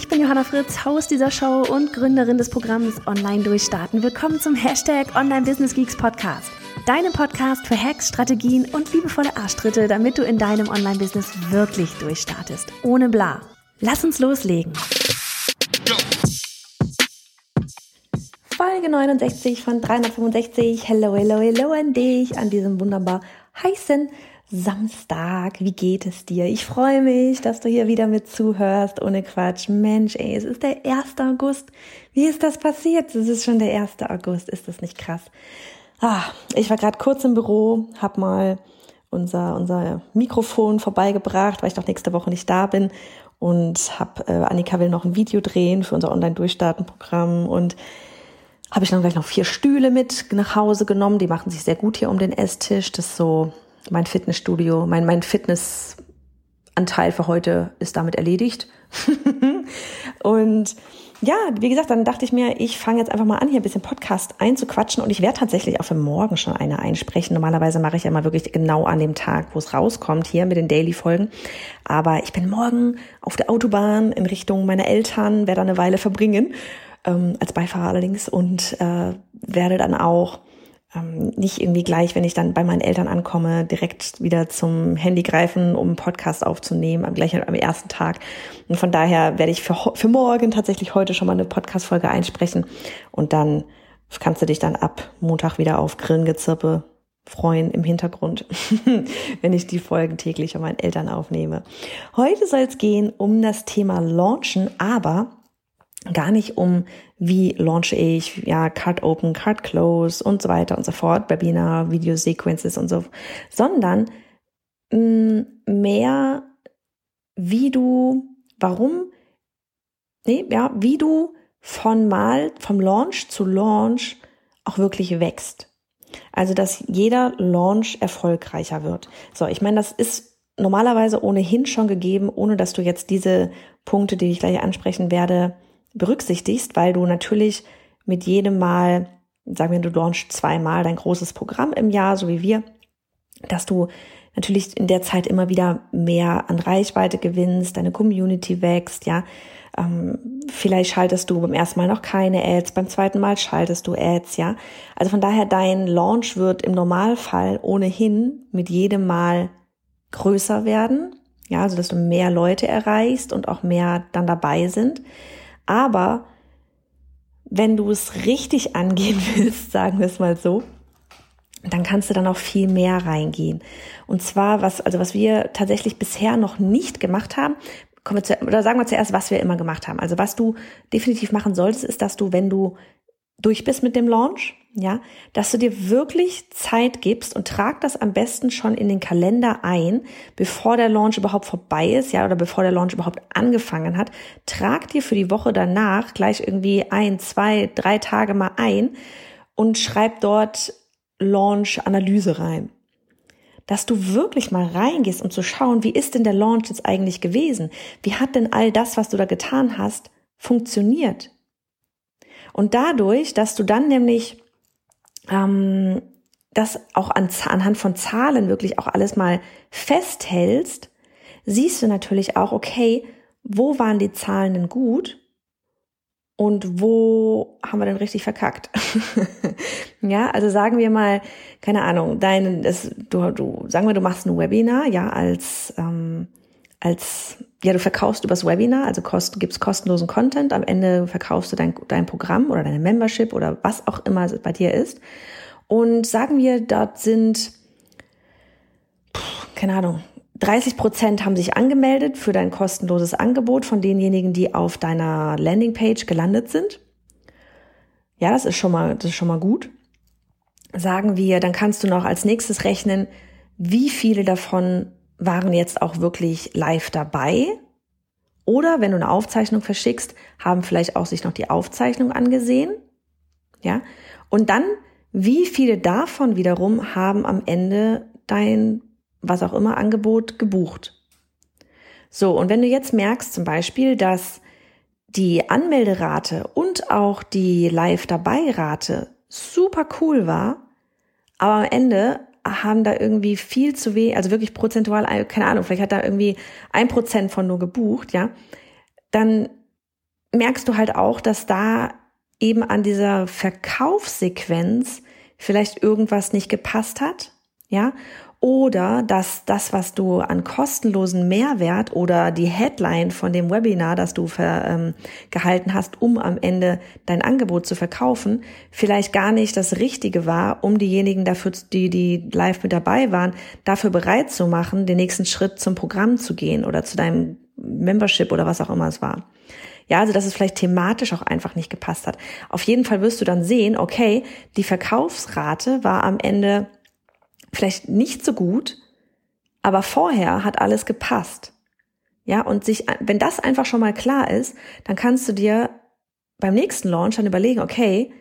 Ich bin Johanna Fritz, Haus dieser Show und Gründerin des Programms Online Durchstarten. Willkommen zum Hashtag Online Business Geeks Podcast. Deinem Podcast für Hacks, Strategien und liebevolle Arschtritte, damit du in deinem Online-Business wirklich durchstartest. Ohne bla. Lass uns loslegen. Folge 69 von 365. Hello, hello, hello an dich an diesem wunderbar heißen Samstag. Wie geht es dir? Ich freue mich, dass du hier wieder mit zuhörst. Ohne Quatsch. Mensch, ey, es ist der 1. August. Wie ist das passiert? Es ist schon der 1. August. Ist das nicht krass? Ah, ich war gerade kurz im Büro, hab mal unser, unser Mikrofon vorbeigebracht, weil ich doch nächste Woche nicht da bin. Und hab, äh, Annika will noch ein Video drehen für unser Online-Durchstarten-Programm und habe ich dann gleich noch vier Stühle mit nach Hause genommen. Die machen sich sehr gut hier um den Esstisch. Das ist so mein Fitnessstudio, mein, mein Fitnessanteil für heute ist damit erledigt. und ja, wie gesagt, dann dachte ich mir, ich fange jetzt einfach mal an, hier ein bisschen Podcast einzuquatschen und ich werde tatsächlich auch für morgen schon eine einsprechen. Normalerweise mache ich ja mal wirklich genau an dem Tag, wo es rauskommt, hier mit den Daily-Folgen. Aber ich bin morgen auf der Autobahn in Richtung meiner Eltern, werde eine Weile verbringen, ähm, als Beifahrer allerdings, und äh, werde dann auch ähm, nicht irgendwie gleich, wenn ich dann bei meinen Eltern ankomme, direkt wieder zum Handy greifen, um einen Podcast aufzunehmen, gleich am ersten Tag. Und von daher werde ich für, für morgen tatsächlich heute schon mal eine Podcast-Folge einsprechen. Und dann kannst du dich dann ab Montag wieder auf Grillengezirpe freuen im Hintergrund, wenn ich die Folgen täglich von meinen Eltern aufnehme. Heute soll es gehen um das Thema Launchen, aber gar nicht um, wie launche ich, ja, Card Open, Card Close und so weiter und so fort, Webinar, Video Sequences und so, sondern mh, mm, mehr, wie du, warum, nee, ja, wie du von mal, vom Launch zu Launch auch wirklich wächst. Also, dass jeder Launch erfolgreicher wird. So, ich meine, das ist normalerweise ohnehin schon gegeben, ohne dass du jetzt diese Punkte, die ich gleich ansprechen werde, berücksichtigst, weil du natürlich mit jedem Mal, sagen wir, du launchst zweimal dein großes Programm im Jahr, so wie wir, dass du natürlich in der Zeit immer wieder mehr an Reichweite gewinnst, deine Community wächst, ja. Ähm, vielleicht schaltest du beim ersten Mal noch keine Ads, beim zweiten Mal schaltest du Ads, ja. Also von daher, dein Launch wird im Normalfall ohnehin mit jedem Mal größer werden, ja, also dass du mehr Leute erreichst und auch mehr dann dabei sind. Aber wenn du es richtig angehen willst, sagen wir es mal so, dann kannst du dann auch viel mehr reingehen. Und zwar, was, also was wir tatsächlich bisher noch nicht gemacht haben, kommen wir zu, oder sagen wir zuerst, was wir immer gemacht haben. Also was du definitiv machen solltest, ist, dass du, wenn du durch bist mit dem Launch, ja, dass du dir wirklich Zeit gibst und trag das am besten schon in den Kalender ein, bevor der Launch überhaupt vorbei ist, ja, oder bevor der Launch überhaupt angefangen hat. Trag dir für die Woche danach gleich irgendwie ein, zwei, drei Tage mal ein und schreib dort Launch-Analyse rein. Dass du wirklich mal reingehst, um zu schauen, wie ist denn der Launch jetzt eigentlich gewesen? Wie hat denn all das, was du da getan hast, funktioniert? Und dadurch, dass du dann nämlich ähm, das auch an, anhand von Zahlen wirklich auch alles mal festhältst, siehst du natürlich auch, okay, wo waren die Zahlen denn gut und wo haben wir denn richtig verkackt? ja, also sagen wir mal, keine Ahnung, dein, das, du, du, sagen wir, du machst ein Webinar, ja, als, ähm, als ja, du verkaufst übers Webinar, also kost, gibst kostenlosen Content, am Ende verkaufst du dein, dein Programm oder deine Membership oder was auch immer bei dir ist. Und sagen wir, dort sind, keine Ahnung, 30 Prozent haben sich angemeldet für dein kostenloses Angebot von denjenigen, die auf deiner Landingpage gelandet sind. Ja, das ist schon mal, das ist schon mal gut. Sagen wir, dann kannst du noch als nächstes rechnen, wie viele davon waren jetzt auch wirklich live dabei Oder wenn du eine Aufzeichnung verschickst, haben vielleicht auch sich noch die Aufzeichnung angesehen. Ja. Und dann, wie viele davon wiederum haben am Ende dein, was auch immer, Angebot gebucht? So. Und wenn du jetzt merkst zum Beispiel, dass die Anmelderate und auch die Live-Dabei-Rate super cool war, aber am Ende haben da irgendwie viel zu wenig, also wirklich prozentual, keine Ahnung, vielleicht hat da irgendwie ein Prozent von nur gebucht, ja, dann merkst du halt auch, dass da eben an dieser Verkaufssequenz vielleicht irgendwas nicht gepasst hat, ja, oder dass das, was du an kostenlosen Mehrwert oder die Headline von dem Webinar, das du ver, ähm, gehalten hast, um am Ende dein Angebot zu verkaufen, vielleicht gar nicht das Richtige war, um diejenigen dafür, die, die live mit dabei waren, dafür bereit zu machen, den nächsten Schritt zum Programm zu gehen oder zu deinem Membership oder was auch immer es war. Ja, also dass es vielleicht thematisch auch einfach nicht gepasst hat. Auf jeden Fall wirst du dann sehen, okay, die Verkaufsrate war am Ende vielleicht nicht so gut, aber vorher hat alles gepasst. Ja, und sich, wenn das einfach schon mal klar ist, dann kannst du dir beim nächsten Launch dann überlegen, okay,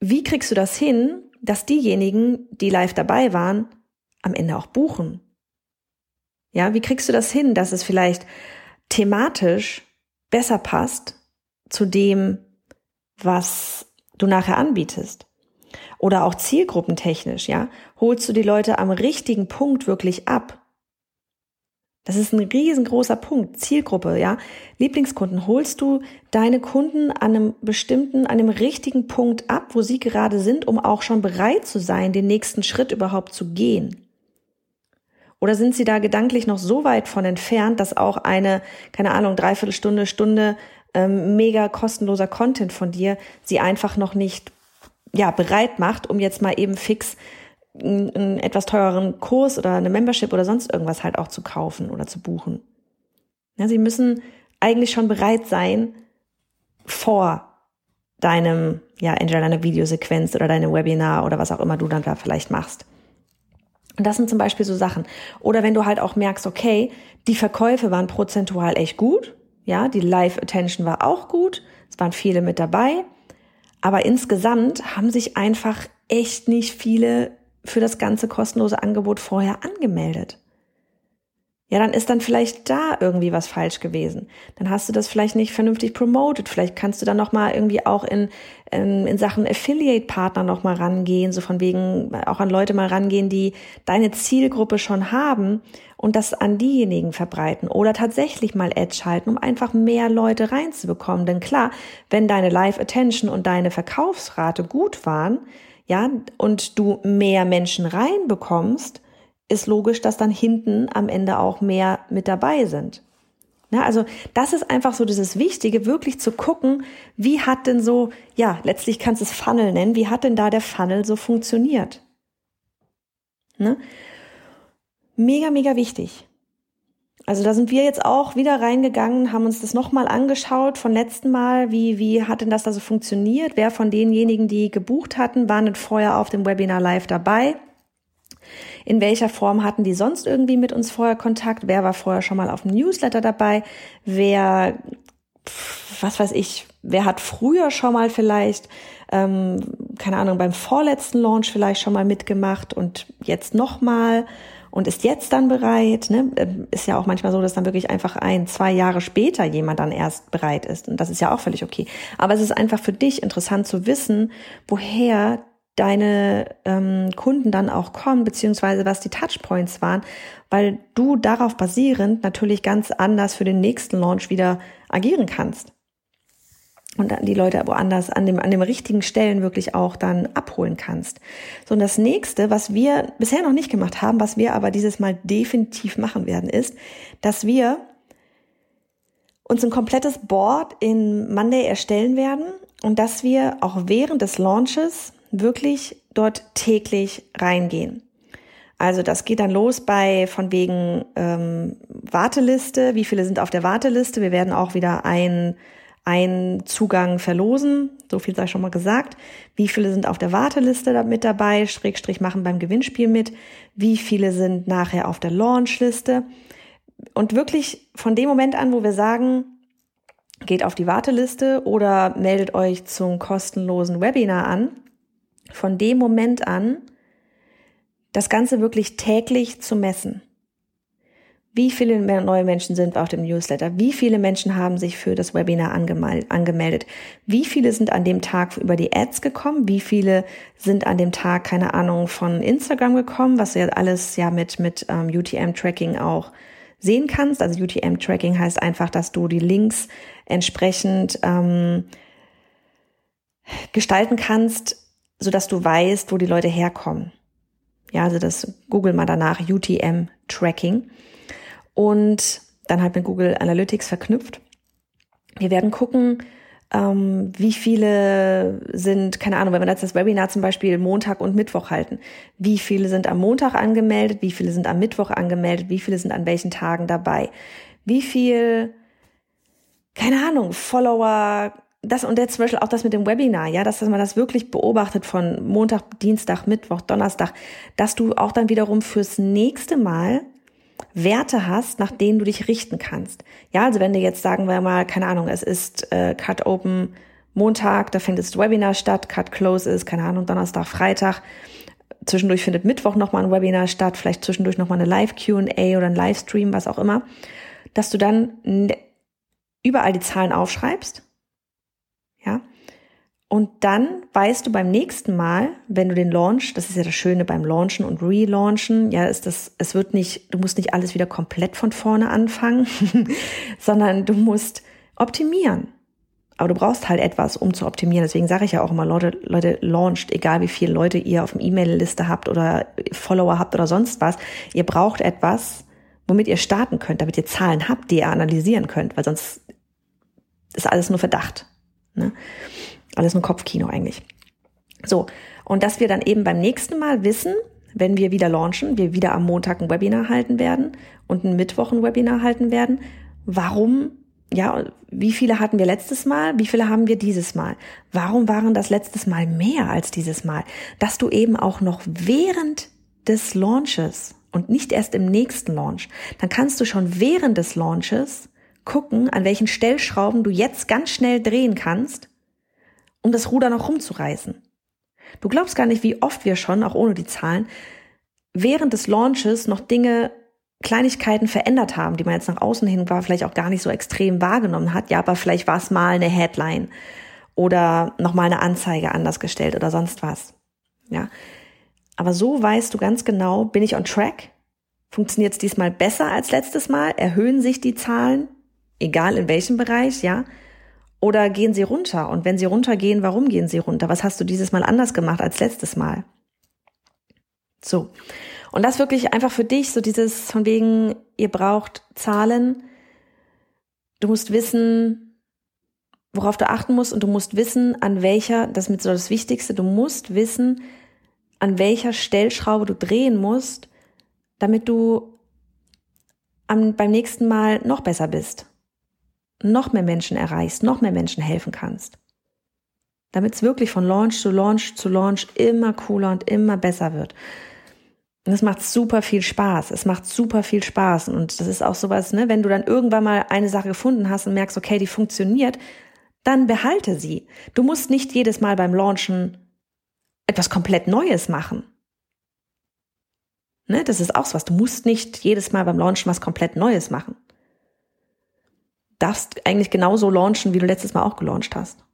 wie kriegst du das hin, dass diejenigen, die live dabei waren, am Ende auch buchen? Ja, wie kriegst du das hin, dass es vielleicht thematisch besser passt zu dem, was du nachher anbietest? Oder auch zielgruppentechnisch, ja? Holst du die Leute am richtigen Punkt wirklich ab? Das ist ein riesengroßer Punkt. Zielgruppe, ja. Lieblingskunden. Holst du deine Kunden an einem bestimmten, an einem richtigen Punkt ab, wo sie gerade sind, um auch schon bereit zu sein, den nächsten Schritt überhaupt zu gehen? Oder sind sie da gedanklich noch so weit von entfernt, dass auch eine, keine Ahnung, Dreiviertelstunde, Stunde ähm, mega kostenloser Content von dir sie einfach noch nicht ja, bereit macht, um jetzt mal eben fix einen, einen etwas teureren Kurs oder eine Membership oder sonst irgendwas halt auch zu kaufen oder zu buchen. Ja, sie müssen eigentlich schon bereit sein vor deinem, ja, entweder deiner Videosequenz oder deinem Webinar oder was auch immer du dann da vielleicht machst. Und das sind zum Beispiel so Sachen. Oder wenn du halt auch merkst, okay, die Verkäufe waren prozentual echt gut, ja, die Live-Attention war auch gut, es waren viele mit dabei, aber insgesamt haben sich einfach echt nicht viele für das ganze kostenlose Angebot vorher angemeldet. Ja, dann ist dann vielleicht da irgendwie was falsch gewesen. Dann hast du das vielleicht nicht vernünftig promoted. Vielleicht kannst du dann noch mal irgendwie auch in in, in Sachen Affiliate Partner noch mal rangehen, so von wegen auch an Leute mal rangehen, die deine Zielgruppe schon haben und das an diejenigen verbreiten oder tatsächlich mal Ads schalten, um einfach mehr Leute reinzubekommen. Denn klar, wenn deine Live Attention und deine Verkaufsrate gut waren, ja, und du mehr Menschen reinbekommst, ist logisch, dass dann hinten am Ende auch mehr mit dabei sind. Ja, also das ist einfach so dieses Wichtige, wirklich zu gucken, wie hat denn so, ja, letztlich kannst du es Funnel nennen, wie hat denn da der Funnel so funktioniert? Ne? Mega, mega wichtig. Also da sind wir jetzt auch wieder reingegangen, haben uns das nochmal angeschaut von letzten Mal, wie, wie hat denn das da so funktioniert? Wer von denjenigen, die gebucht hatten, waren denn vorher auf dem Webinar live dabei? In welcher Form hatten die sonst irgendwie mit uns vorher Kontakt? Wer war vorher schon mal auf dem Newsletter dabei? Wer, was weiß ich, wer hat früher schon mal vielleicht, ähm, keine Ahnung, beim vorletzten Launch vielleicht schon mal mitgemacht und jetzt nochmal und ist jetzt dann bereit. Ne? Ähm, ist ja auch manchmal so, dass dann wirklich einfach ein, zwei Jahre später jemand dann erst bereit ist. Und das ist ja auch völlig okay. Aber es ist einfach für dich interessant zu wissen, woher deine ähm, Kunden dann auch kommen, beziehungsweise was die Touchpoints waren, weil du darauf basierend natürlich ganz anders für den nächsten Launch wieder agieren kannst. Und dann die Leute woanders an dem, an dem richtigen Stellen wirklich auch dann abholen kannst. So, und das nächste, was wir bisher noch nicht gemacht haben, was wir aber dieses Mal definitiv machen werden, ist, dass wir uns ein komplettes Board in Monday erstellen werden und dass wir auch während des Launches wirklich dort täglich reingehen. Also das geht dann los bei von wegen ähm, Warteliste, wie viele sind auf der Warteliste. Wir werden auch wieder ein einen Zugang verlosen, so viel sei schon mal gesagt. Wie viele sind auf der Warteliste mit dabei, Schrägstrich machen beim Gewinnspiel mit, wie viele sind nachher auf der Launchliste, und wirklich von dem Moment an, wo wir sagen, geht auf die Warteliste oder meldet euch zum kostenlosen Webinar an, von dem Moment an das Ganze wirklich täglich zu messen. Wie viele neue Menschen sind auf dem Newsletter? Wie viele Menschen haben sich für das Webinar angemeldet? Wie viele sind an dem Tag über die Ads gekommen? Wie viele sind an dem Tag, keine Ahnung, von Instagram gekommen, was du ja alles ja mit, mit ähm, UTM-Tracking auch sehen kannst. Also UTM-Tracking heißt einfach, dass du die Links entsprechend ähm, gestalten kannst, so dass du weißt, wo die Leute herkommen. Ja, also das Google mal danach UTM-Tracking und dann halt mit Google Analytics verknüpft. Wir werden gucken, ähm, wie viele sind, keine Ahnung, wenn wir jetzt das Webinar zum Beispiel Montag und Mittwoch halten, wie viele sind am Montag angemeldet, wie viele sind am Mittwoch angemeldet, wie viele sind an welchen Tagen dabei, wie viel, keine Ahnung, Follower, das und jetzt zum Beispiel auch das mit dem Webinar, ja, dass, dass man das wirklich beobachtet von Montag, Dienstag, Mittwoch, Donnerstag, dass du auch dann wiederum fürs nächste Mal Werte hast, nach denen du dich richten kannst. Ja, also wenn du jetzt sagen wir mal, keine Ahnung, es ist äh, Cut Open Montag, da findet das Webinar statt, Cut Close ist, keine Ahnung, Donnerstag, Freitag. Zwischendurch findet Mittwoch nochmal ein Webinar statt, vielleicht zwischendurch nochmal eine Live-QA oder ein Livestream, was auch immer, dass du dann überall die Zahlen aufschreibst, und dann weißt du beim nächsten Mal, wenn du den Launch, das ist ja das Schöne beim Launchen und Relaunchen, ja, ist das, es wird nicht, du musst nicht alles wieder komplett von vorne anfangen, sondern du musst optimieren. Aber du brauchst halt etwas, um zu optimieren. Deswegen sage ich ja auch immer, Leute, Leute, launcht, egal wie viele Leute ihr auf dem E-Mail-Liste habt oder Follower habt oder sonst was. Ihr braucht etwas, womit ihr starten könnt, damit ihr Zahlen habt, die ihr analysieren könnt, weil sonst ist alles nur Verdacht. Ne? Alles nur Kopfkino eigentlich. So, und dass wir dann eben beim nächsten Mal wissen, wenn wir wieder launchen, wir wieder am Montag ein Webinar halten werden und ein Mittwoch ein Webinar halten werden, warum, ja, wie viele hatten wir letztes Mal, wie viele haben wir dieses Mal? Warum waren das letztes Mal mehr als dieses Mal? Dass du eben auch noch während des Launches und nicht erst im nächsten Launch, dann kannst du schon während des Launches gucken, an welchen Stellschrauben du jetzt ganz schnell drehen kannst, um das Ruder noch rumzureißen. Du glaubst gar nicht, wie oft wir schon, auch ohne die Zahlen, während des Launches noch Dinge, Kleinigkeiten verändert haben, die man jetzt nach außen hin war, vielleicht auch gar nicht so extrem wahrgenommen hat. Ja, aber vielleicht war es mal eine Headline oder nochmal eine Anzeige anders gestellt oder sonst was. Ja. Aber so weißt du ganz genau, bin ich on track? Funktioniert es diesmal besser als letztes Mal? Erhöhen sich die Zahlen? Egal in welchem Bereich, ja? Oder gehen sie runter? Und wenn sie runtergehen, warum gehen sie runter? Was hast du dieses Mal anders gemacht als letztes Mal? So. Und das wirklich einfach für dich, so dieses von wegen, ihr braucht Zahlen. Du musst wissen, worauf du achten musst und du musst wissen, an welcher, das ist mit so das Wichtigste, du musst wissen, an welcher Stellschraube du drehen musst, damit du am, beim nächsten Mal noch besser bist noch mehr Menschen erreichst, noch mehr Menschen helfen kannst. Damit es wirklich von Launch zu Launch zu Launch immer cooler und immer besser wird. Und es macht super viel Spaß. Es macht super viel Spaß. Und das ist auch sowas, ne, wenn du dann irgendwann mal eine Sache gefunden hast und merkst, okay, die funktioniert, dann behalte sie. Du musst nicht jedes Mal beim Launchen etwas komplett Neues machen. Ne, das ist auch so was. Du musst nicht jedes Mal beim Launchen was komplett Neues machen darfst eigentlich genauso launchen, wie du letztes Mal auch gelauncht hast.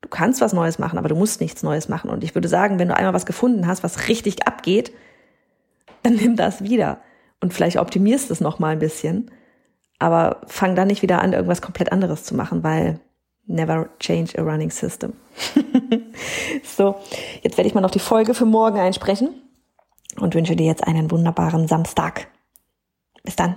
Du kannst was Neues machen, aber du musst nichts Neues machen. Und ich würde sagen, wenn du einmal was gefunden hast, was richtig abgeht, dann nimm das wieder. Und vielleicht optimierst es noch mal ein bisschen. Aber fang dann nicht wieder an, irgendwas komplett anderes zu machen, weil never change a running system. so, jetzt werde ich mal noch die Folge für morgen einsprechen und wünsche dir jetzt einen wunderbaren Samstag. Bis dann.